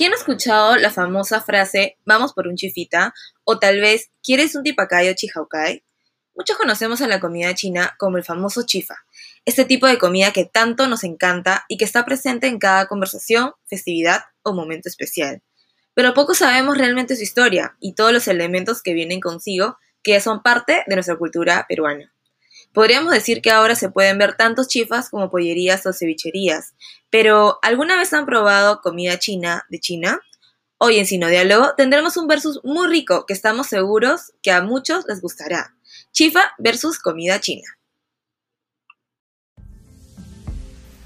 ¿Quién ha escuchado la famosa frase vamos por un chifita? O tal vez, ¿quieres un tipacayo chihaukai? Muchos conocemos a la comida china como el famoso chifa, este tipo de comida que tanto nos encanta y que está presente en cada conversación, festividad o momento especial. Pero poco sabemos realmente su historia y todos los elementos que vienen consigo que son parte de nuestra cultura peruana. Podríamos decir que ahora se pueden ver tantos chifas como pollerías o cevicherías, pero ¿alguna vez han probado comida china de China? Hoy en Sino Diálogo tendremos un versus muy rico que estamos seguros que a muchos les gustará. Chifa versus comida china.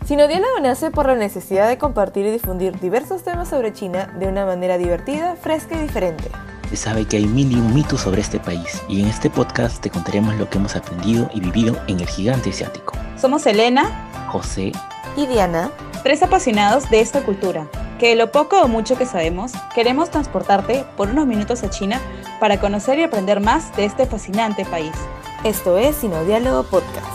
Sinodiálogo nace por la necesidad de compartir y difundir diversos temas sobre China de una manera divertida, fresca y diferente. Se sabe que hay mil y un mitos sobre este país y en este podcast te contaremos lo que hemos aprendido y vivido en el gigante asiático. Somos Elena, José y Diana, tres apasionados de esta cultura, que de lo poco o mucho que sabemos, queremos transportarte por unos minutos a China para conocer y aprender más de este fascinante país. Esto es Sinodiálogo Podcast.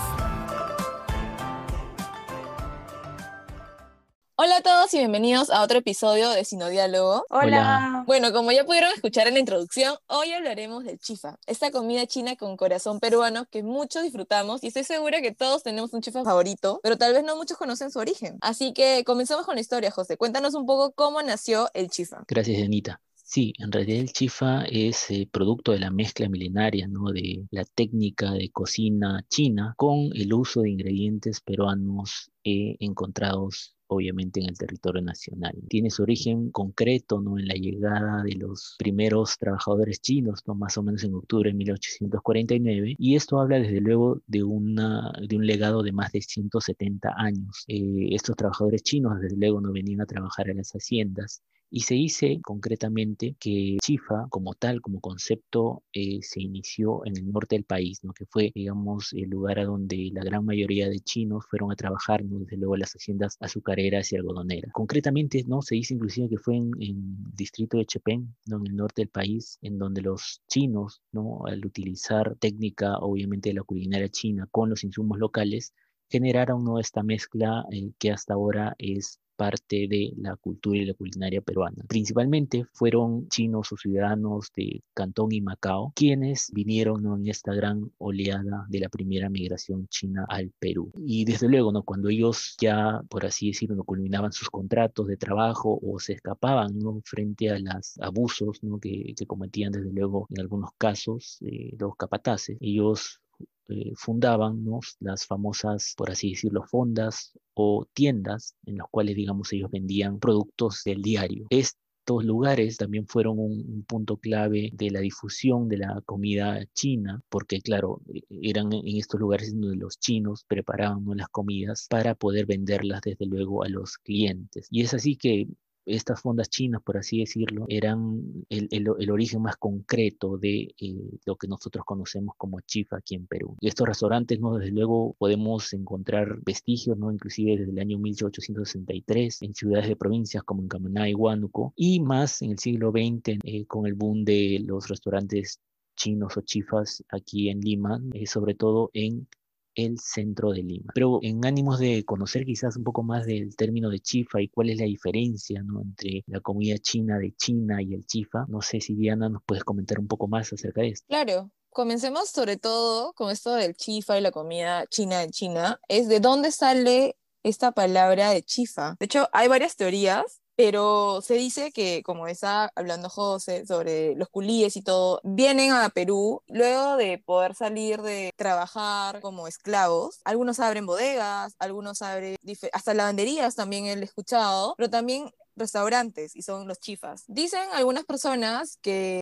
Y bienvenidos a otro episodio de Sinodiálogo. Hola. Hola. Bueno, como ya pudieron escuchar en la introducción, hoy hablaremos del chifa, esta comida china con corazón peruano que muchos disfrutamos y estoy segura que todos tenemos un chifa favorito, pero tal vez no muchos conocen su origen. Así que comencemos con la historia, José. Cuéntanos un poco cómo nació el chifa. Gracias, Anita. Sí, en realidad el chifa es eh, producto de la mezcla milenaria, ¿no? De la técnica de cocina china con el uso de ingredientes peruanos eh, encontrados obviamente en el territorio nacional. Tiene su origen concreto ¿no? en la llegada de los primeros trabajadores chinos, ¿no? más o menos en octubre de 1849, y esto habla desde luego de, una, de un legado de más de 170 años. Eh, estos trabajadores chinos desde luego no venían a trabajar en las haciendas, y se dice concretamente que Chifa, como tal, como concepto, eh, se inició en el norte del país, ¿no? que fue, digamos, el lugar a donde la gran mayoría de chinos fueron a trabajar, ¿no? desde luego las haciendas azucareras y algodoneras. Concretamente, ¿no? se dice inclusive que fue en, el distrito de Chepén, ¿no? en el norte del país, en donde los chinos, ¿no? al utilizar técnica, obviamente, de la culinaria china con los insumos locales, generaron ¿no? esta mezcla eh, que hasta ahora es parte de la cultura y la culinaria peruana. Principalmente fueron chinos o ciudadanos de Cantón y Macao quienes vinieron en esta gran oleada de la primera migración china al Perú. Y desde luego, ¿no? cuando ellos ya, por así decirlo, culminaban sus contratos de trabajo o se escapaban ¿no? frente a los abusos ¿no? que, cometían desde luego en algunos casos eh, los capataces, ellos eh, fundaban las famosas, por así decirlo, fondas o tiendas en las cuales, digamos, ellos vendían productos del diario. Estos lugares también fueron un, punto clave de la difusión de la comida china, porque claro, e, eran en estos lugares donde los chinos preparaban las comidas para poder venderlas desde luego a los clientes. Y es así que estas fondas chinas, por así decirlo, eran el, origen más concreto de eh, lo que nosotros conocemos como chifa aquí en Perú. Y estos restaurantes, ¿no? Desde luego podemos encontrar vestigios, ¿no? Inclusive desde el año 1863 en ciudades de provincias como en Camaná y Huánuco, y más en el siglo XX eh, con el boom de los restaurantes chinos o chifas aquí en Lima, eh, sobre todo en el centro de Lima. Pero en ánimos de conocer quizás un poco más del término de chifa y cuál es la diferencia ¿no? entre la comida china de China y el chifa, no sé si Diana nos puedes comentar un poco más acerca de esto. Claro, comencemos sobre todo con esto del chifa y la comida china de China, es de dónde sale esta palabra de chifa. De hecho, hay varias teorías pero se dice que, como está hablando José sobre los culíes y todo, vienen a Perú luego de poder salir de trabajar como esclavos. Algunos abren bodegas, algunos abren hasta lavanderías también he escuchado, pero también restaurantes y son los chifas. Dicen algunas personas que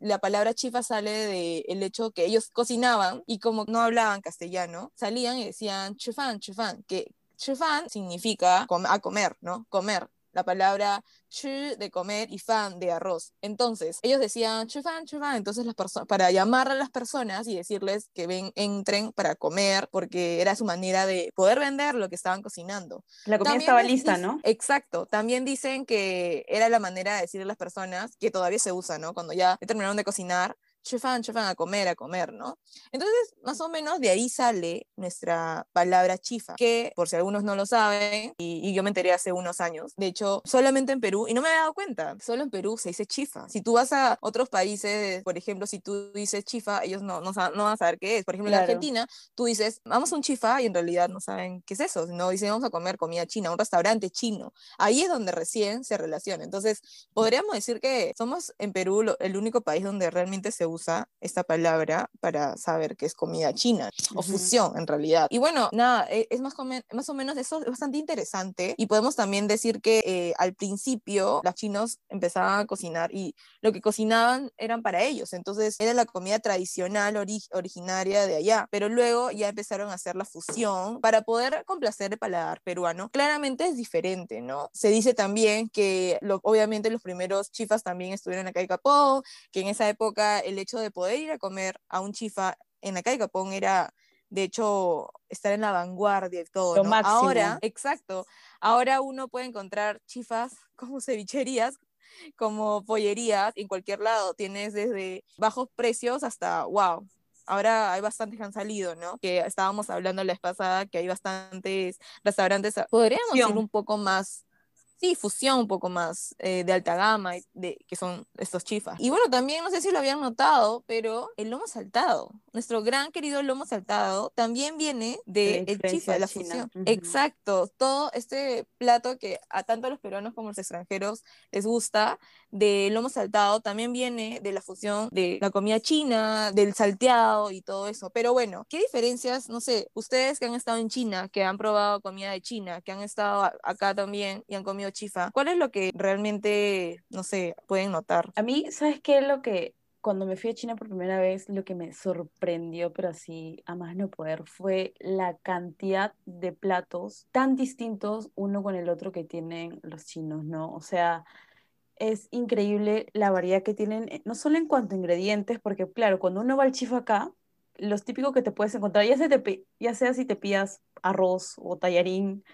la palabra chifa sale del hecho que ellos cocinaban y como no hablaban castellano, salían y decían chufan, chufan, que chufan significa a comer, ¿no? Comer la palabra chu de comer y fan de arroz. Entonces, ellos decían chu fan, chu fan, entonces las personas para llamar a las personas y decirles que ven, entren para comer, porque era su manera de poder vender lo que estaban cocinando. La comida estaba lista, ¿no? Exacto. También dicen que era la manera de decirle a las personas que todavía se usa, ¿no? Cuando ya terminaron de cocinar, chifan, chifan, a comer, a comer, ¿no? Entonces, más o menos de ahí sale nuestra palabra chifa, que por si algunos no lo saben, y, yo me enteré hace unos años, de hecho, solamente en Perú, y no me había dado cuenta, solo en Perú se dice chifa. Si tú vas a otros países, por ejemplo, si tú dices chifa, ellos no, no, no van a saber qué es. Por ejemplo, en Argentina, tú dices, vamos a un chifa, y en realidad no saben qué es eso, no dicen, vamos a comer comida china, un restaurante chino. Ahí es donde recién se relaciona. Entonces, podríamos decir que somos en Perú el único país donde realmente se usa esta palabra para saber que es comida china o fusión en realidad. Y bueno, nada, e, es más, más o menos eso, es bastante interesante y podemos también decir que eh, al principio los chinos empezaban a cocinar y lo que cocinaban eran para ellos, entonces era la comida tradicional originaria de allá, pero luego ya empezaron a hacer la fusión para poder complacer el paladar peruano. Claramente es diferente, ¿no? Se dice también que lo, obviamente los primeros chifas también estuvieron acá en Capón, que en esa época el hecho de poder ir a comer a un chifa en la calle Capón era de hecho, estar en la vanguardia y todo. ¿no? Ahora, exacto, ahora uno puede encontrar chifas como cevicherías, como pollerías en cualquier lado. Tienes desde bajos precios hasta, wow, ahora hay bastantes que han salido, ¿no? Que estábamos hablando la vez pasada que hay bastantes restaurantes, podríamos ir un poco más sí, fusión un poco más eh, de alta gama, de, que son estos chifas. Y bueno, también no sé si lo habían notado, pero el lomo saltado, nuestro gran querido lomo saltado, también viene de el chifa, de la fusión. Exacto, todo este plato que a tanto los peruanos como los extranjeros les gusta, del lomo saltado, también viene de la fusión de la comida china, del salteado y todo eso. Pero bueno, ¿qué diferencias, no sé, ustedes que han estado en China, que han probado comida de China, que han estado acá también y han comido chifa, ¿cuál es lo que realmente, no sé, pueden notar? A mí, ¿sabes qué es lo que cuando me fui a China por primera vez, lo que me sorprendió, pero así a más no poder, fue la cantidad de platos tan distintos uno con el otro que tienen los chinos, ¿no? O sea, es increíble la variedad que tienen, eh, no solo en cuanto a ingredientes, porque claro, cuando uno va al chifa acá, los típicos que te puedes encontrar, ya sea, ya sea si te pillas arroz o tallarín,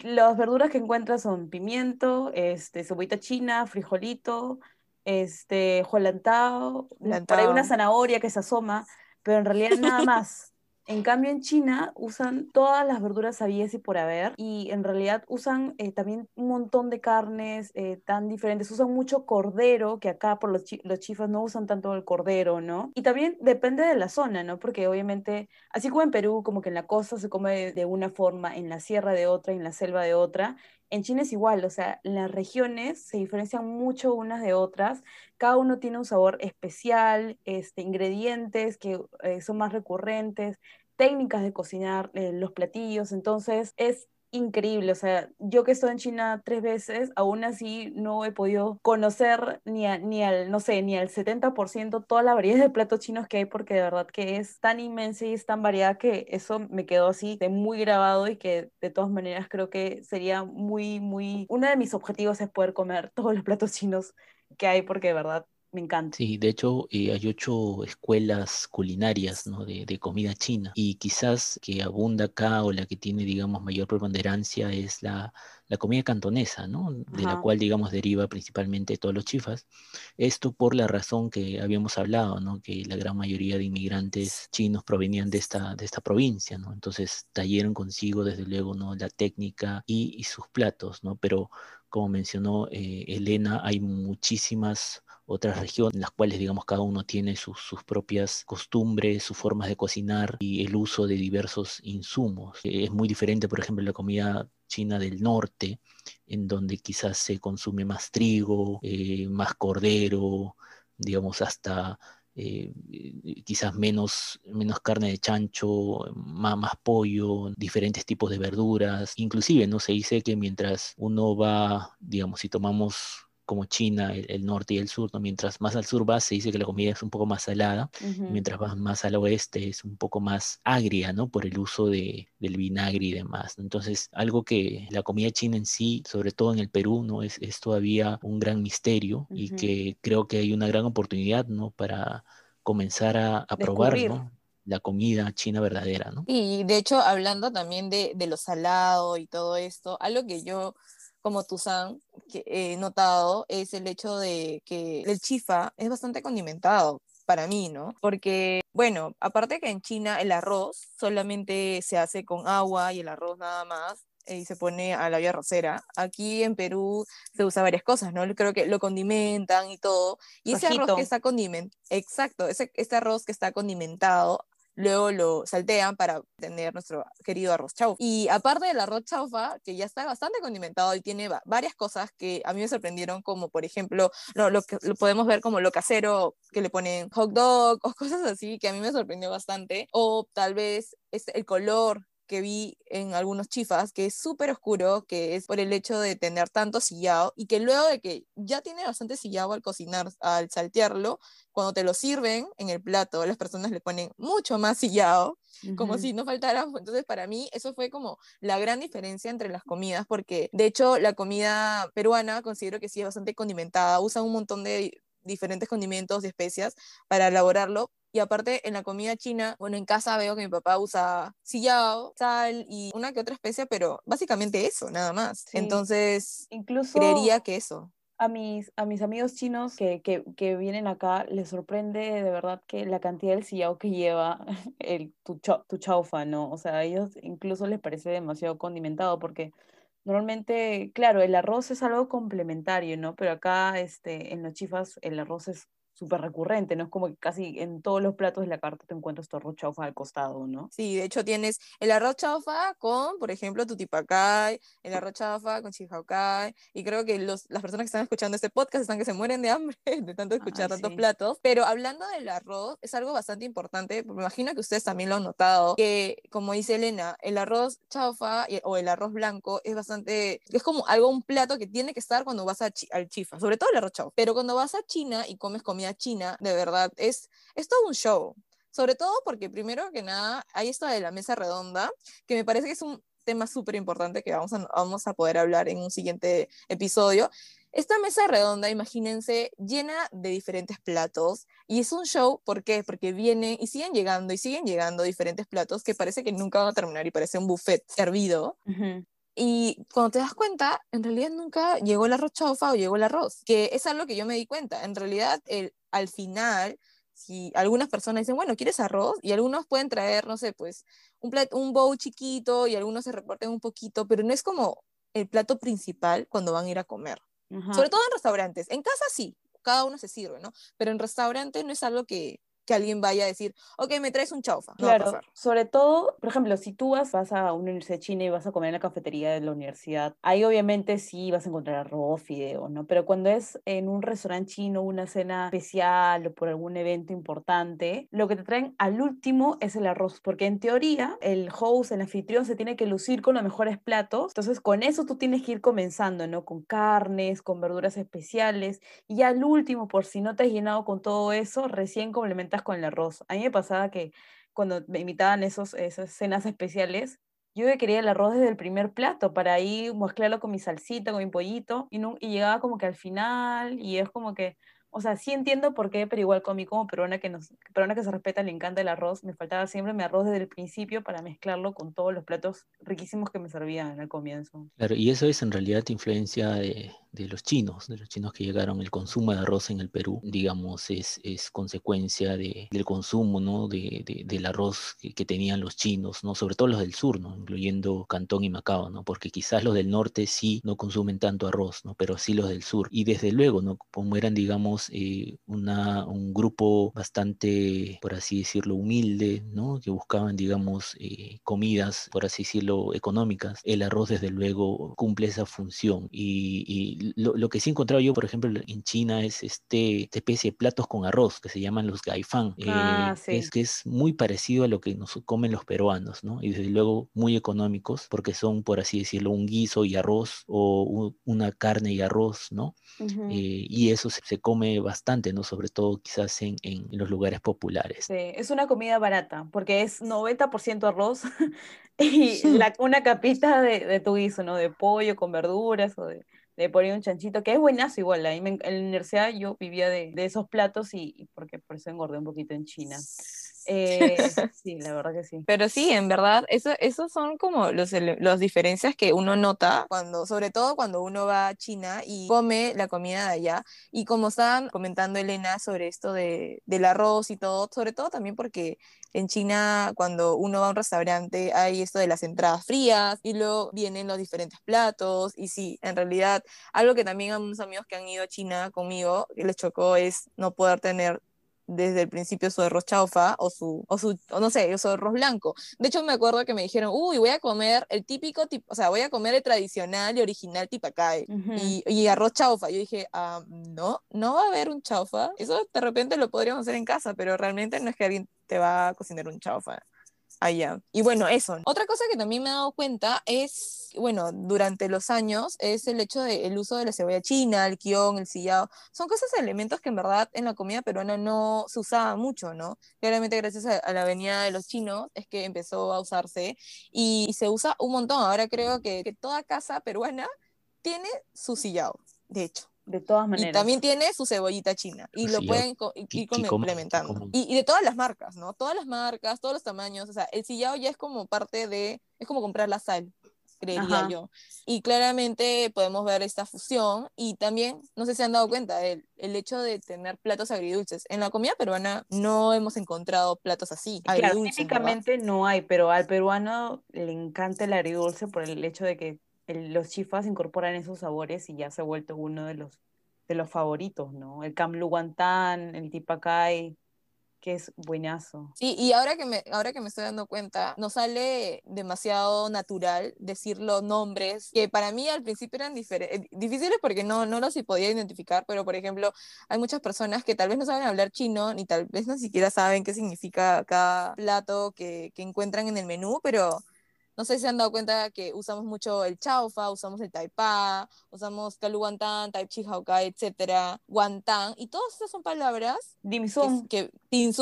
las verduras que encuentras son pimiento, este, cebollita china, frijolito, este, jolantao, por ahí una zanahoria que se asoma, pero en realidad nada más. En cambio, en China usan todas las verduras habidas y por haber, y en realidad usan eh, también un montón de carnes eh, tan diferentes. Usan mucho cordero, que acá por los, los chifas no usan tanto el cordero, ¿no? Y también depende de la zona, ¿no? Porque obviamente, así como en Perú, como que en la costa se come de una forma, en la sierra de otra, en la selva de otra, en China es igual, o sea, las regiones se diferencian mucho unas de otras, cada uno tiene un sabor especial, este, ingredientes que eh, son más recurrentes, técnicas de cocinar eh, los platillos, entonces es increíble, o sea, yo que estoy en China tres veces, aún así no he podido conocer ni, ni al, no sé, ni al 70% toda la variedad de platos chinos que hay, porque de verdad que es tan inmensa y es tan variada que eso me quedó así de muy grabado y que de todas maneras creo que sería muy, muy, uno de mis objetivos es poder comer todos los platos chinos que hay, porque de verdad me encanta. Sí, de hecho eh, hay ocho escuelas culinarias ¿no? de, de, comida china y quizás que abunda acá o la que tiene, digamos, mayor preponderancia es la, la comida cantonesa, ¿no? De la cual, digamos, deriva principalmente todos los chifas. Esto por la razón que habíamos hablado, ¿no? Que la gran mayoría de inmigrantes chinos provenían de esta, de esta provincia, ¿no? Entonces trajeron consigo, desde luego, ¿no? La técnica y, y sus platos, ¿no? Pero como mencionó eh, Elena, hay muchísimas otras regiones en las cuales, digamos, cada uno tiene sus, propias costumbres, sus formas de cocinar y el uso de diversos insumos. Eh, es muy diferente, por ejemplo, la comida china del norte, en donde quizás se consume más trigo, eh, más cordero, digamos, hasta eh, quizás menos, menos carne de chancho, más, más, pollo, diferentes tipos de verduras. Inclusive, ¿no? Se dice que mientras uno va, digamos, si tomamos como China, el, norte y el sur, ¿no? mientras más al sur vas, se dice que la comida es un poco más salada, mientras vas más al oeste es un poco más agria, ¿no? Por el uso de, del vinagre y demás. Entonces, algo que la comida china en sí, sobre todo en el Perú, ¿no? Es, es todavía un gran misterio y que creo que hay una gran oportunidad, ¿no? Para comenzar a, a probar, ¿no? la comida china verdadera, ¿no? Y de hecho, hablando también de, de lo salado y todo esto, algo que yo como Tuzán, que he notado es el hecho de que el chifa es bastante condimentado para mí, ¿no? Porque, bueno, aparte que en China el arroz solamente se hace con agua y el arroz nada más, y se pone a la vía rosera. Aquí en Perú se usa varias cosas, ¿no? Creo que lo condimentan y todo. Y ese arroz que está condimentado, exacto, ese, ese arroz que está condimentado luego lo saltean para tener nuestro querido arroz chaufa. Y aparte del arroz chaufa, que ya está bastante condimentado y tiene varias cosas que a mí me sorprendieron, como por ejemplo, lo, lo que lo podemos ver como lo casero, que le ponen hot dog o cosas así, que a mí me sorprendió bastante, o tal vez es el color que vi en algunos chifas, que es súper oscuro, que es por el hecho de tener tanto sillado y que luego de que ya tiene bastante sillado al cocinar, al saltearlo, cuando te lo sirven en el plato, las personas le ponen mucho más sillado, como si no faltara. Entonces, para mí, eso fue como la gran diferencia entre las comidas, porque de hecho, la comida peruana considero que sí es bastante condimentada, usan un montón de diferentes condimentos y especias para elaborarlo, y aparte, en la comida china, bueno, en casa veo que mi papá usa sillao, sal y una que otra especia, pero básicamente eso, nada más. Entonces, incluso creería que eso. A mis, a mis amigos chinos que, que, que, vienen acá, les sorprende de verdad que la cantidad del sillao que lleva el, tu, tu chaufa, ¿no? O sea, a ellos incluso les parece demasiado condimentado porque normalmente, claro, el arroz es algo complementario, ¿no? Pero acá este, en los chifas el arroz es súper recurrente, ¿no? Es como que casi en todos los platos de la carta te encuentras tu arroz chaufa al costado, ¿no? Sí, de hecho tienes el arroz chaufa con, por ejemplo, tutipacay, el arroz chaufa con chihaucay, y creo que los, las personas que están escuchando este podcast están que se mueren de hambre de tanto escuchar tantos platos, pero hablando del arroz, es algo bastante importante, me imagino que ustedes también lo han notado, que como dice Elena, el arroz chaufa o el arroz blanco es bastante, es como algo, un plato que tiene que estar cuando vas a al chifa, sobre todo el arroz chaufa, pero cuando vas a China y comes comida China, de verdad, es, es todo un show. Sobre todo porque primero que nada hay esto de la mesa redonda, que me parece que es un tema súper importante que vamos a, vamos a poder hablar en un siguiente episodio. Esta mesa redonda, imagínense, llena de diferentes platos y es un show, ¿por qué? Porque vienen y siguen llegando y siguen llegando diferentes platos que parece que nunca van a terminar y parece un buffet servido. Y cuando te das cuenta, en realidad nunca llegó el arroz chaufa o llegó el arroz, que es algo que yo me di cuenta. En realidad, el, al final, si algunas personas dicen, bueno, ¿quieres arroz? Y algunos pueden traer, no sé, pues un, un bowl chiquito y algunos se reporten un poquito, pero no es como el plato principal cuando van a ir a comer. Sobre todo en restaurantes. En casa sí, cada uno se sirve, ¿no? Pero en restaurante no es algo que, que alguien vaya a decir, ok, me traes un chaufa. claro, sobre todo, por ejemplo, si tú vas, vas a una universidad china y vas a comer en la cafetería de la universidad, ahí obviamente sí vas a encontrar arroz, fideo, ¿no? Pero cuando es en un restaurante chino, una cena especial o por algún evento importante, lo que te traen al último es el arroz, porque en teoría el host, el anfitrión, se tiene que lucir con los mejores platos, entonces con eso tú tienes que ir comenzando, ¿no? Con carnes, con verduras especiales, y al último, por si no te has llenado con todo eso, recién complementas con el arroz. A mí me pasaba que cuando me invitaban esos, esas cenas especiales, yo quería el arroz desde el primer plato para ahí mezclarlo con mi salsita, con mi pollito, y, no, y llegaba como que al final, y es como que o sea, sí entiendo por qué, pero igual con mí como peruana que, nos, peruana que se respeta le encanta el arroz, me faltaba siempre mi arroz desde el principio para mezclarlo con todos los platos riquísimos que me servían al comienzo. Claro, y eso es en realidad influencia de, de los chinos, de los chinos que llegaron. El consumo de arroz en el Perú, digamos, es, es consecuencia de, del consumo, ¿no? De, de del arroz que, que, tenían los chinos, ¿no? Sobre todo los del sur, ¿no? Incluyendo Cantón y Macao, ¿no? Porque quizás los del norte sí no consumen tanto arroz, ¿no? Pero sí los del sur. Y desde luego, ¿no? Como eran, digamos, eh, una, un grupo bastante, por así decirlo, humilde, ¿no? que buscaban, digamos, eh, comidas, por así decirlo, económicas. El arroz, desde luego, cumple esa función. Y, y lo, lo, que sí he encontrado yo, por ejemplo, en China es este, esta especie de platos con arroz que se llaman los gaifang, eh, ah, sí. es que es muy parecido a lo que nos comen los peruanos, ¿no? Y desde luego muy económicos porque son, por así decirlo, un guiso y arroz o un, una carne y arroz, ¿no? Uh -huh. y eso se, se come bastante, ¿no? Sobre todo quizás en, en, los lugares populares. Sí, es una comida barata, porque es 90% arroz y la, una capita de, de, tu guiso, ¿no? De pollo con verduras o de, de poner un chanchito, que es buenazo igual. Me, en la universidad yo vivía de, de esos platos y, y, porque por eso engordé un poquito en China. Eh, sí, la verdad que sí. Pero sí, en verdad, eso, esos son como los, las diferencias que uno nota cuando, sobre todo cuando uno va a China y come la comida de allá. Y como estaban comentando Elena sobre esto de, del arroz y todo, sobre todo también porque en China cuando uno va a un restaurante hay esto de las entradas frías y luego vienen los diferentes platos. Y sí, en realidad, algo que también a unos amigos que han ido a China conmigo les chocó es no poder tener desde el principio su arroz chaufa o su, o su o no sé, su arroz blanco. De hecho, me acuerdo que me dijeron, uy, voy a comer el típico, o sea, voy a comer el tradicional y original tipacay y, y, arroz chaufa. Yo dije, ah, no, no va a haber un chaufa. Eso de repente lo podríamos hacer en casa, pero realmente no es que alguien te va a cocinar un chaufa allá. Y bueno, eso. Otra cosa que también me he dado cuenta es, bueno, durante los años, es el hecho del uso de la cebolla china, el kion, el sillao. Son cosas, elementos que en verdad en la comida peruana no se usaba mucho, ¿no? Claramente gracias a, la venida de los chinos es que empezó a usarse y, se usa un montón. Ahora creo que, que toda casa peruana tiene su sillao, de hecho. De todas maneras. Y también tiene su cebollita china. Y lo pueden ir complementando. Y, de todas las marcas, ¿no? Todas las marcas, todos los tamaños. O sea, el sillao ya es como parte de. Es como comprar la sal, creería yo. Y claramente podemos ver esta fusión. Y también, no sé si se han dado cuenta, el, el hecho de tener platos agridulces. En la comida peruana no hemos encontrado platos así. Claro, típicamente no hay, pero al peruano le encanta el agridulce por el hecho de que los chifas incorporan esos sabores y ya se ha vuelto uno de los, de los favoritos, ¿no? El Camlu Guantán, el Tipacay, que es buenazo. Sí, y ahora que, me, ahora que me estoy dando cuenta, nos sale demasiado natural decir los nombres, que para mí al principio eran eh, difíciles porque no, no los podía identificar, pero por ejemplo, hay muchas personas que tal vez no saben hablar chino, ni tal vez no siquiera saben qué significa cada plato que, que encuentran en el menú, pero no sé si se han dado cuenta que usamos mucho el chaufa, usamos el taipa, usamos kalu guantán, tai chi etcétera, guantán, y todas esas son palabras. Dim sum. Que, que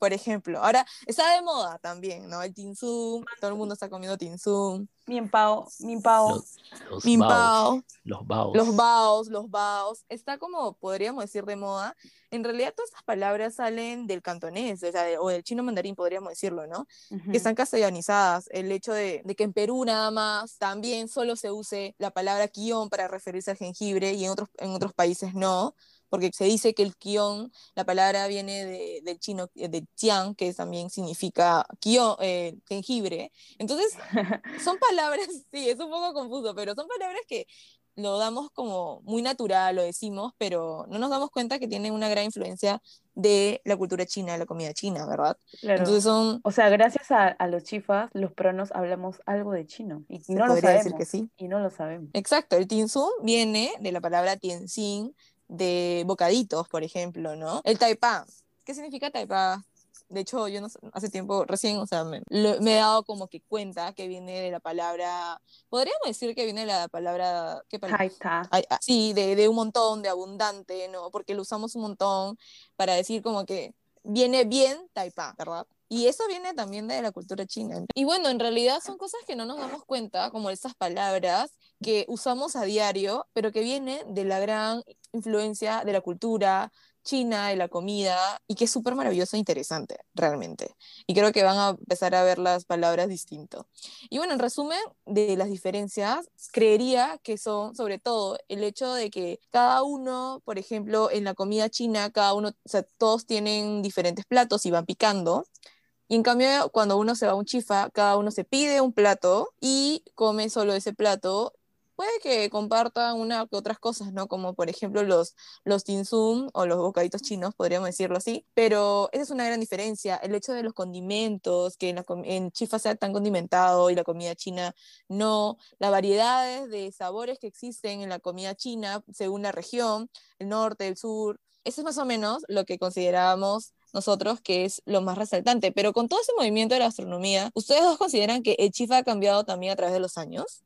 por ejemplo. Ahora, está de moda también, ¿no? El tinsum, todo el mundo está comiendo tinsum. Mienpao, mienpao. Los, los Mienpao. Los baos. Los baos, los baos. Está como, podríamos decir, de moda. En realidad todas estas palabras salen del cantonés, o, sea, o del chino mandarín, podríamos decirlo, ¿no? Que están castellanizadas. El hecho de, de, que en Perú nada más también solo se use la palabra quión para referirse al jengibre y en otros, en otros países no porque se dice que el kion, la palabra viene de, del chino, eh, de tian, que también significa kion, eh, jengibre. Entonces, son palabras, sí, es un poco confuso, pero son palabras que lo damos como muy natural, lo decimos, pero no nos damos cuenta que tienen una gran influencia de la cultura china, de la comida china, ¿verdad? Entonces son... O sea, gracias a, a, los chifas, los peruanos hablamos algo de chino. Y no lo sabemos. Decir que sí. Y no lo sabemos. Exacto, el tinsum viene de la palabra tianxin, de bocaditos, por ejemplo, ¿no? El taipa. ¿Qué significa taipa? De hecho, yo no hace tiempo, recién, o sea, me, he dado como que cuenta que viene de la palabra, podríamos decir que viene de la palabra, ¿qué palabra? Ah, sí, de, de un montón, de abundante, ¿no? Porque lo usamos un montón para decir como que viene bien taipa, ¿verdad? Y eso viene también de la cultura china. Y bueno, en realidad son cosas que no nos damos cuenta, como esas palabras que usamos a diario, pero que vienen de la gran influencia de la cultura china, de la comida, y que es súper maravilloso e interesante, realmente. Y creo que van a empezar a ver las palabras distinto. Y bueno, en resumen de las diferencias, creería que son sobre todo el hecho de que cada uno, por ejemplo, en la comida china, cada uno, o sea, todos tienen diferentes platos y van picando. Y en cambio, cuando uno se va a un chifa, cada uno se pide un plato y come solo ese plato. Puede que compartan una que otras cosas, ¿no? Como por ejemplo los, los tinsum o los bocaditos chinos, podríamos decirlo así. Pero esa es una gran diferencia. El hecho de los condimentos, que en, en chifa sea tan condimentado y la comida china no. Las variedades de sabores que existen en la comida china según la región, el norte, el sur. Eso es más o menos lo que considerábamos nosotros que es lo más resaltante. Pero con todo ese movimiento de la astronomía, ¿ustedes dos consideran que el chifa ha cambiado también a través de los años?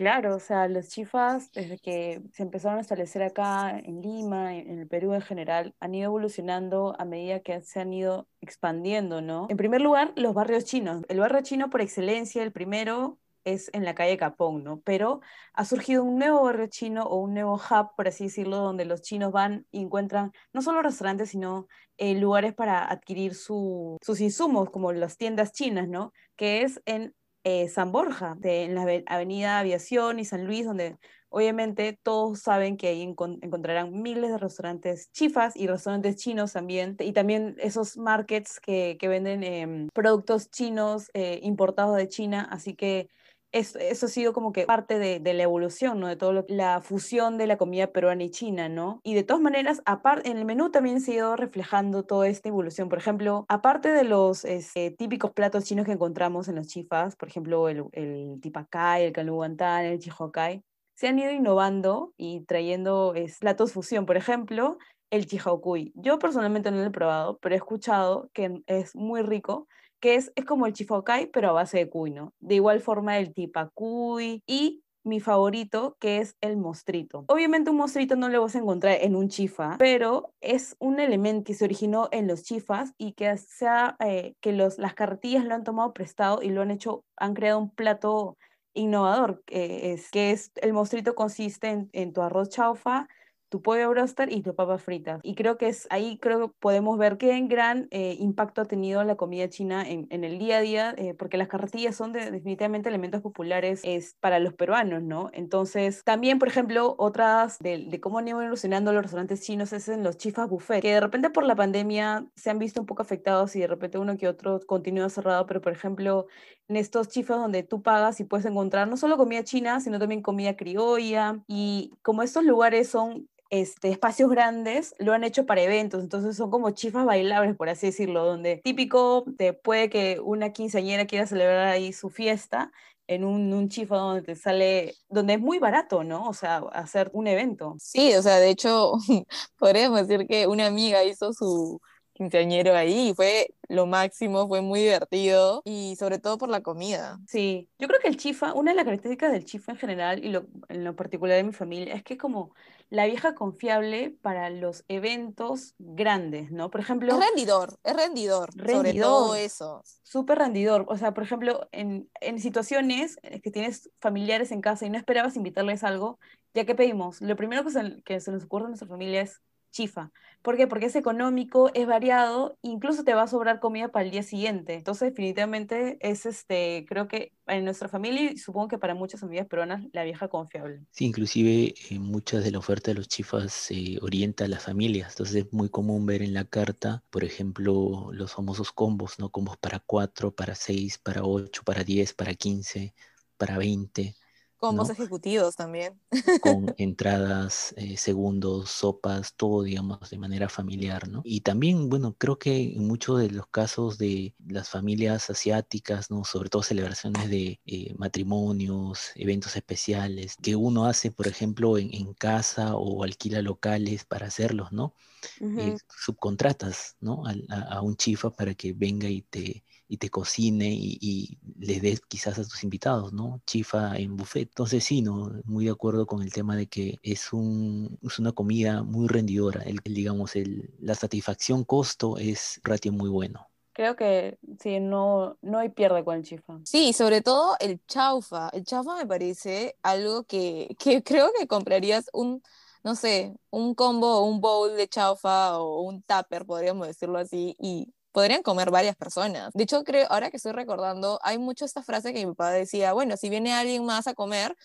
Claro, o sea, los chifas, desde que se empezaron a establecer acá en Lima, en el Perú en general, han ido evolucionando a medida que se han ido expandiendo, ¿no? En primer lugar, los barrios chinos. El barrio chino por excelencia, el primero, es en la calle Capón, ¿no? Pero ha surgido un nuevo barrio chino o un nuevo hub, por así decirlo, donde los chinos van y encuentran no solo restaurantes, sino eh, lugares para adquirir sus insumos, como las tiendas chinas, ¿no? Que es en eh, San Borja, en la avenida Aviación y San Luis, donde obviamente todos saben que ahí encontrarán miles de restaurantes chifas y restaurantes chinos también, y también esos markets que, venden em, productos chinos eh, importados de China, así que eso, ha sido como que parte de, la evolución, ¿no? De todo lo, la fusión de la comida peruana y china, ¿no? Y de todas maneras, aparte, en el menú también se ha ido reflejando toda esta evolución. Por ejemplo, aparte de los este, típicos platos chinos que encontramos en los chifas, por ejemplo, el, el tipacay, el caluguantán, el chihuacay, se han ido innovando y trayendo es, platos fusión. Por ejemplo, el chihaucuy. Yo personalmente no lo he probado, pero he escuchado que es muy rico que es, es como el chifokai, pero a base de cuy, ¿no? De igual forma el tipacuy y mi favorito, que es el mostrito. Obviamente un mostrito no lo vas a encontrar en un chifa, pero es un elemento que se originó en los chifas y que, sea, eh, que los, las carretillas lo han tomado prestado y lo han hecho, han creado un plato innovador, que es, que es el mostrito consiste en, en tu arroz chaufa, tu pollo broster y tu papas fritas. Y creo que es ahí creo que podemos ver qué gran eh, impacto ha tenido la comida china en, en el día a día, eh, porque las carretillas son definitivamente elementos populares es, para los peruanos, ¿no? Entonces, también, por ejemplo, otras de, de cómo han ido evolucionando los restaurantes chinos es en los chifas buffet, que de repente por la pandemia se han visto un poco afectados y de repente uno que otro continúa cerrado, pero por ejemplo, en estos chifas donde tú pagas y puedes encontrar no solo comida china, sino también comida criolla, y como estos lugares son este, espacios grandes lo han hecho para eventos, entonces son como chifas bailables, por así decirlo, donde típico te puede que una quinceañera quiera celebrar ahí su fiesta en un, un chifa donde te sale, donde es muy barato, ¿no? O sea, hacer un evento. Sí, o sea, de hecho, podríamos decir que una amiga hizo su quinceañero ahí y fue lo máximo, fue muy divertido y sobre todo por la comida. Sí, yo creo que el chifa, una de las características del chifa en general y lo, en lo particular de mi familia es que es como la vieja confiable para los eventos grandes, ¿no? Por ejemplo... Es rendidor, es rendidor, rendidor sobre todo eso. Súper rendidor. O sea, por ejemplo, en, en situaciones que tienes familiares en casa y no esperabas invitarles algo, ya que pedimos, lo primero que se, que se nos ocurre a nuestra familia es chifa. ¿Por qué? Porque es económico, es variado, incluso te va a sobrar comida para el día siguiente. Entonces, definitivamente es este, creo que en nuestra familia y supongo que para muchas familias peruanas, la vieja confiable. Sí, inclusive eh, muchas de la oferta de los chifas se orienta a las familias. Entonces es muy común ver en la carta, por ejemplo, los famosos combos, ¿no? Combos para 4, para 6, para 8, para 10, para 15, para 20 Combos ejecutivos también. Con entradas, eh, segundos, sopas, todo, digamos, de manera familiar, ¿no? Y también, bueno, creo que en muchos de los casos de las familias asiáticas, ¿no? Sobre todo celebraciones de eh, matrimonios, eventos especiales, que uno hace, por ejemplo, en, casa o alquila locales para hacerlos, ¿no? Eh, subcontratas, ¿no? a un chifa para que venga y te y te cocine y, le des quizás a tus invitados, ¿no? Chifa en buffet. Entonces sí, ¿no? Muy de acuerdo con el tema de que es, un, es una comida muy rendidora. El, digamos, el, la satisfacción costo es ratio muy bueno. Creo que sí, no, no hay pierde con el chifa. Sí, sobre todo el chaufa. El chaufa me parece algo que, que creo que comprarías un, no sé, un combo o un bowl de chaufa o un tupper, podríamos decirlo así, y podrían comer varias personas. De hecho, creo, ahora que estoy recordando, hay mucho esta frase que mi papá decía, bueno, si viene alguien más a comer,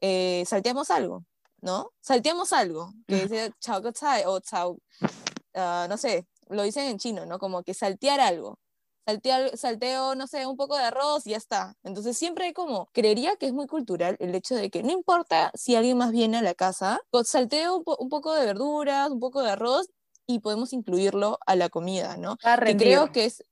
eh, salteamos algo, ¿no? Salteamos algo, que dice chao o chao, uh, no sé, lo dicen en chino, ¿no? Como que saltear algo. Salteo, salteo, no sé, un poco de arroz y ya está. Entonces siempre hay como, creería que es muy cultural el hecho de que no importa si alguien más viene a la casa, salteo un, un poco de verduras, un poco de arroz y podemos incluirlo a la comida, ¿no? Que creo que es,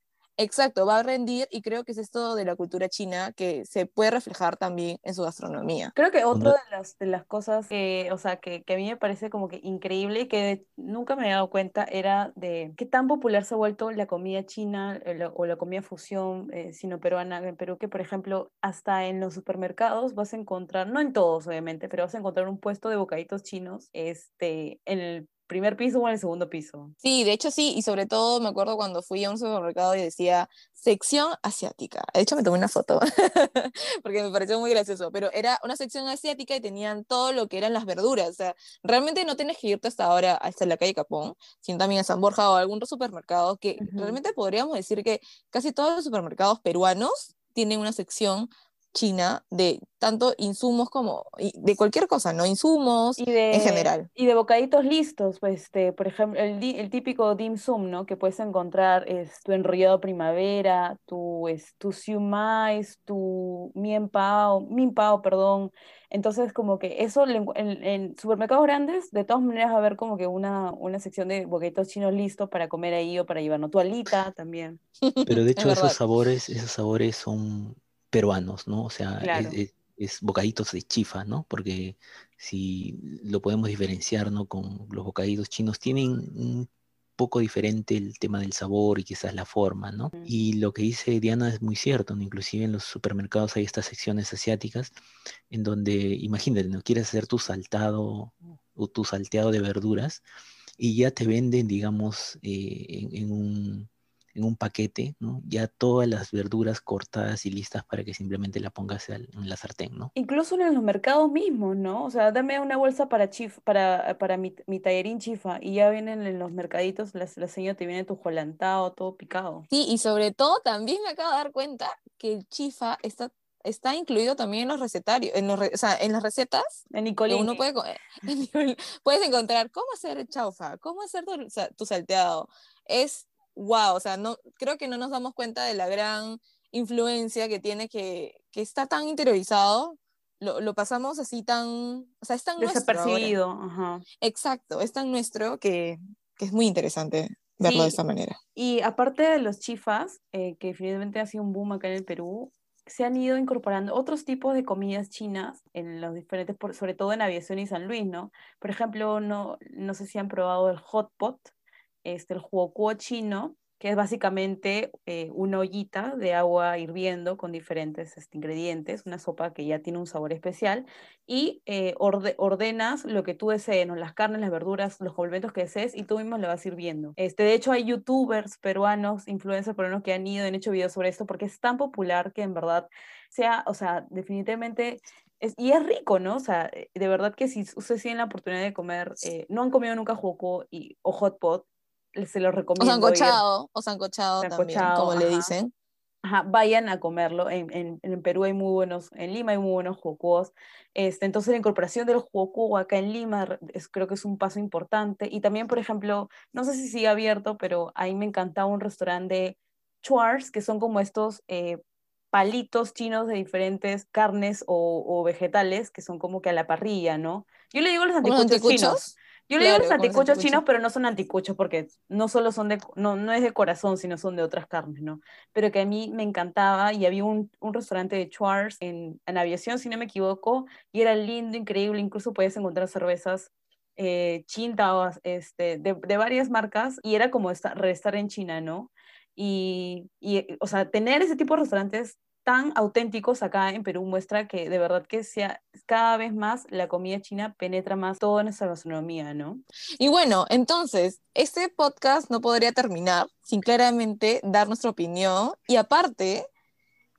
exacto, va a rendir y creo que es esto de la cultura china que se puede reflejar también en su gastronomía. Creo que otra de las, de las cosas que, o sea, que, que, a mí me parece como que increíble y que nunca me he dado cuenta era de qué tan popular se ha vuelto la comida china eh, o la comida fusión eh, sino-peruana en Perú, que por ejemplo hasta en los supermercados vas a encontrar, no en todos obviamente, pero vas a encontrar un puesto de bocaditos chinos este, en el primer piso o en el segundo piso. Sí, de hecho sí, y sobre todo me acuerdo cuando fui a un supermercado y decía sección asiática. De hecho me tomé una foto porque me pareció muy gracioso, pero era una sección asiática y tenían todo lo que eran las verduras. O sea, realmente no tienes que irte hasta ahora hasta la calle Capón, sino también a San Borja o a algún supermercado que realmente podríamos decir que casi todos los supermercados peruanos tienen una sección China de tanto insumos como de cualquier cosa, ¿no? Insumos y de, en general. Y de bocaditos listos, pues, este, por ejemplo, el, el, típico dim sum, ¿no? Que puedes encontrar es tu enrollado primavera, tu, es, tu siumais, tu mien pao, min pao, perdón. Entonces, como que eso en, supermercados grandes, de todas maneras va a haber como que una, una sección de bocaditos chinos listos para comer ahí o para llevar, ¿no? Tu alita también. Pero de hecho esos sabores, esos sabores son peruanos, ¿no? O sea, es, bocaditos de chifa, ¿no? Porque si lo podemos diferenciar, ¿no? Con los bocaditos chinos, tienen un poco diferente el tema del sabor y quizás la forma, ¿no? Y lo que dice Diana es muy cierto, ¿no? Inclusive en los supermercados hay estas secciones asiáticas en donde, imagínate, ¿no? Quieres hacer tu saltado o tu salteado de verduras y ya te venden, digamos, eh, en un en un paquete, ¿no? Ya todas las verduras cortadas y listas para que simplemente la pongas en la sartén, ¿no? Incluso en los mercados mismos, ¿no? O sea, dame una bolsa para chif, para, para mi, mi tallerín chifa y ya vienen en los mercaditos, la, la señora te viene tu jolantado, todo picado. Sí, y sobre todo también me acabo de dar cuenta que el chifa está está incluido también en los recetarios, en, los, o sea, en las recetas. En Nicolini. Uno puede, puedes encontrar cómo hacer chaufa, cómo hacer tu, tu salteado. Es wow, o sea, no, creo que no nos damos cuenta de la gran influencia que tiene que, que está tan interiorizado, lo, lo pasamos así tan, o sea, es tan Desapercibido, ajá. Exacto, es tan nuestro que, que es muy interesante verlo de esta manera. Y aparte de los chifas, eh, que definitivamente ha sido un boom acá en el Perú, se han ido incorporando otros tipos de comidas chinas en los diferentes, sobre todo en aviación y San Luis, ¿no? Por ejemplo, no, no sé si han probado el hot pot, este, el huocuo chino, que es básicamente eh, una ollita de agua hirviendo con diferentes este, ingredientes, una sopa que ya tiene un sabor especial, y eh, ordenas lo que tú desees, las carnes, las verduras, los complementos que desees, y tú mismo lo vas sirviendo. Este, de hecho, hay youtubers peruanos, influencers peruanos que han ido han hecho videos sobre esto, porque es tan popular que en verdad sea, o sea, definitivamente es, y es rico, ¿no? O sea, de verdad que si ustedes tienen la oportunidad de comer, eh, no han comido nunca joco y, o hot pot, se lo recomiendo. O sancochado, o sancochado, también, como le dicen. Ajá, vayan a comerlo. En, en, en, Perú hay muy buenos, en Lima hay muy buenos juocos. Este, entonces la incorporación del juoco acá en Lima es, creo que es un paso importante. Y también, por ejemplo, no sé si sigue abierto, pero ahí me encantaba un restaurante de chuars, que son como estos eh, palitos chinos de diferentes carnes o, o, vegetales, que son como que a la parrilla, ¿no? Yo le digo los anticuchos chinos. Yo le digo los anticuchos chinos, pero no son anticuchos porque no solo son de, no, no es de corazón, sino son de otras carnes, ¿no? Pero que a mí me encantaba y había un, un restaurante de Schwarz en, en, aviación, si no me equivoco, y era lindo, increíble, incluso puedes encontrar cervezas eh, chinta este, de, de, varias marcas y era como estar, estar en China, ¿no? Y, y, o sea, tener ese tipo de restaurantes tan auténticos acá en Perú muestra que de verdad que sea cada vez más la comida china penetra más toda nuestra gastronomía, ¿no? Y bueno, entonces, este podcast no podría terminar sin claramente dar nuestra opinión y aparte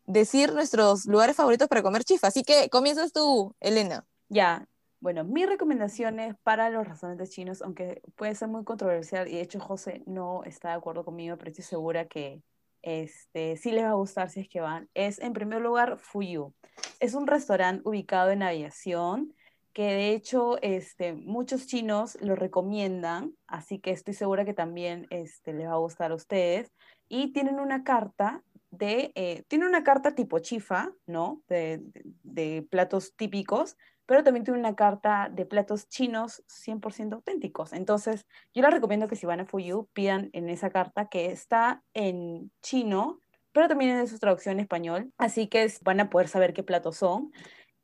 decir nuestros lugares favoritos para comer chifa. Así que comienzas tú, Elena. Ya, bueno, mis recomendaciones para los restaurantes chinos, aunque puede ser muy controversial, y de hecho José no está de acuerdo conmigo, pero estoy segura que este, sí les va a gustar si es que van, es en primer lugar Fuyu. Es un restaurante ubicado en aviación que de hecho este, muchos chinos lo recomiendan, así que estoy segura que también este, les va a gustar a ustedes. Y tienen una carta de, eh, tiene una carta tipo chifa, ¿no? de, de platos típicos, pero también tiene una carta de platos chinos 100% auténticos. Entonces, yo les recomiendo que si van a Fuyu, pidan en esa carta que está en chino, pero también en su traducción en español, así que van a poder saber qué platos son.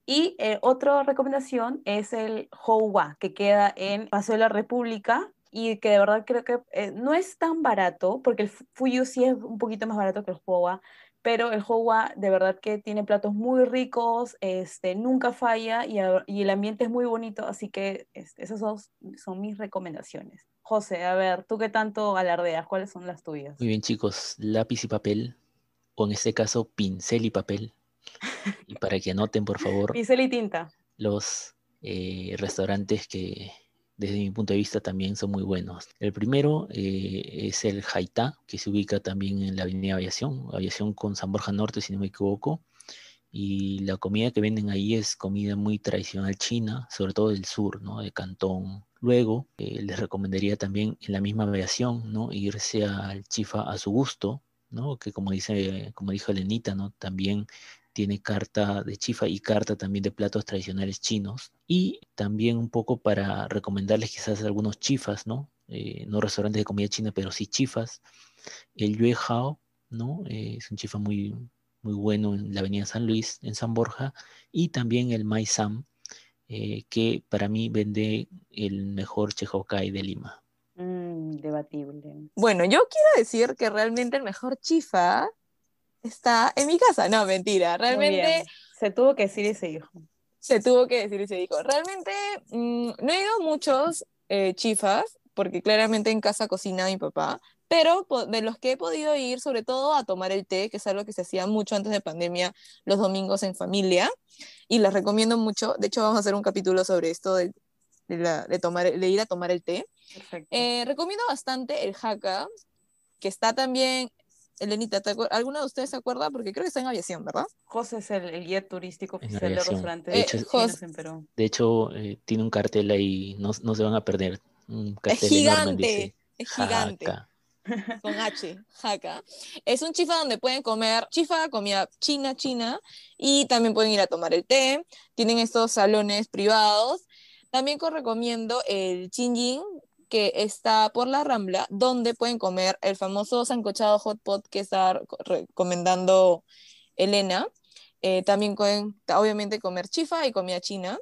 Y eh, otra recomendación es el Houwa, que queda en Paseo de la República, y que de verdad creo que eh, no es tan barato, porque el Fuyu sí es un poquito más barato que el Houwa, pero el Hua de verdad que tiene platos muy ricos, este, nunca falla y, y el ambiente es muy bonito, así que este, esas dos son mis recomendaciones. José, a ver, ¿tú qué tanto alardeas? ¿Cuáles son las tuyas? Muy bien, chicos, lápiz y papel, o en este caso, pincel y papel. Y para que anoten, por favor. pincel y tinta. Los eh, restaurantes que, desde mi punto de vista, también son muy buenos. El primero eh, es el Haitá, que se ubica también en la Avenida Aviación, Aviación con San Borja Norte, si no me equivoco. Y la comida que venden ahí es comida muy tradicional china, sobre todo del sur, ¿no? De Cantón, Luego, eh, les recomendaría también en la misma aviación, ¿no? Irse al chifa a su gusto, ¿no? Que como dice, como dijo Elenita, ¿no? También tiene carta de chifa y carta también de platos tradicionales chinos. Y también un poco para recomendarles quizás algunos chifas, ¿no? Eh, no restaurantes de comida china, pero sí chifas. El Yue Hao, ¿no? Eh, es un chifa muy, muy bueno en la avenida San Luis, en San Borja. Y también el Mai Sam, eh, que para mí vende el mejor Chehokai de Lima. Mm, debatible. Bueno, yo quiero decir que realmente el mejor chifa está en mi casa. No, mentira. Realmente. Se tuvo que decir ese hijo. Se tuvo que decir ese hijo. Realmente mm, no he ido a muchos eh, chifas, porque claramente en casa cocina mi papá, pero de los que he podido ir, sobre todo a tomar el té, que es algo que se hacía mucho antes de pandemia, los domingos en familia, y les recomiendo mucho. De hecho, vamos a hacer un capítulo sobre esto de, de, tomar, de ir a tomar el té. Eh, recomiendo bastante el jaca, que está también Elenita, ¿alguna de ustedes se acuerda? Porque creo que está en aviación, ¿verdad? José es el, guía turístico oficial de restaurantes de hecho, en Perú. De hecho, eh, tiene un cartel ahí, no, no, se van a perder. Un cartel es gigante, es gigante. con H, jaca. Es un chifa donde pueden comer chifa, comida china, china, y también pueden ir a tomar el té. Tienen estos salones privados. También os recomiendo el Chinjin, que está por la Rambla, donde pueden comer el famoso sancochado hot pot que está recomendando Elena. Eh, también pueden, obviamente, comer chifa y comida china.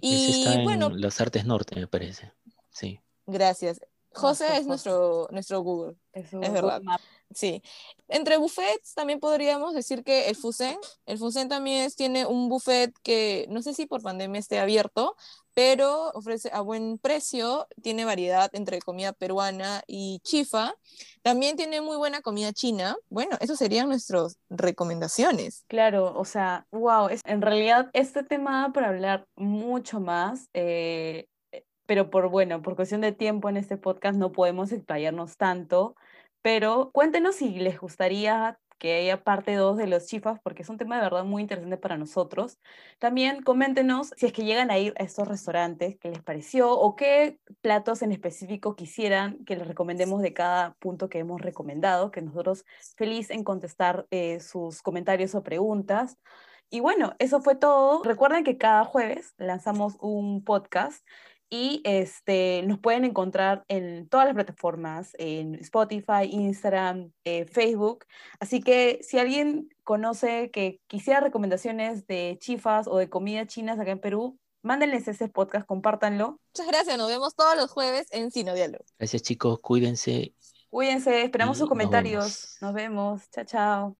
y está bueno, en las artes norte, me parece. Sí. Gracias. José es nuestro, nuestro Google. Es, verdad. Sí. Entre buffets también podríamos decir que el Fusen, el Fusen también tiene un buffet que no sé si por pandemia esté abierto, pero ofrece a buen precio, tiene variedad entre comida peruana y chifa. También tiene muy buena comida china. Bueno, esas serían nuestras recomendaciones. Claro, o sea, wow, es, en realidad este tema para hablar mucho más. Eh, pero por, bueno, por cuestión de tiempo en este podcast no podemos explayarnos tanto, pero cuéntenos si les gustaría que haya parte 2 de los chifas, porque es un tema de verdad muy interesante para nosotros. También coméntenos si es que llegan a ir a estos restaurantes, qué les pareció o qué platos en específico quisieran que les recomendemos de cada punto que hemos recomendado, que nosotros feliz en contestar eh, sus comentarios o preguntas. Y bueno, eso fue todo. Recuerden que cada jueves lanzamos un podcast y este, nos pueden encontrar en todas las plataformas, en Spotify, Instagram, eh, Facebook. Así que si alguien conoce que quisiera recomendaciones de chifas o de comida chinas acá en Perú, mándenles ese podcast, compártanlo. Muchas gracias, nos vemos todos los jueves en Sino Diálogo. Gracias chicos, cuídense. Cuídense, esperamos sus comentarios. Nos vemos. Chao, chao.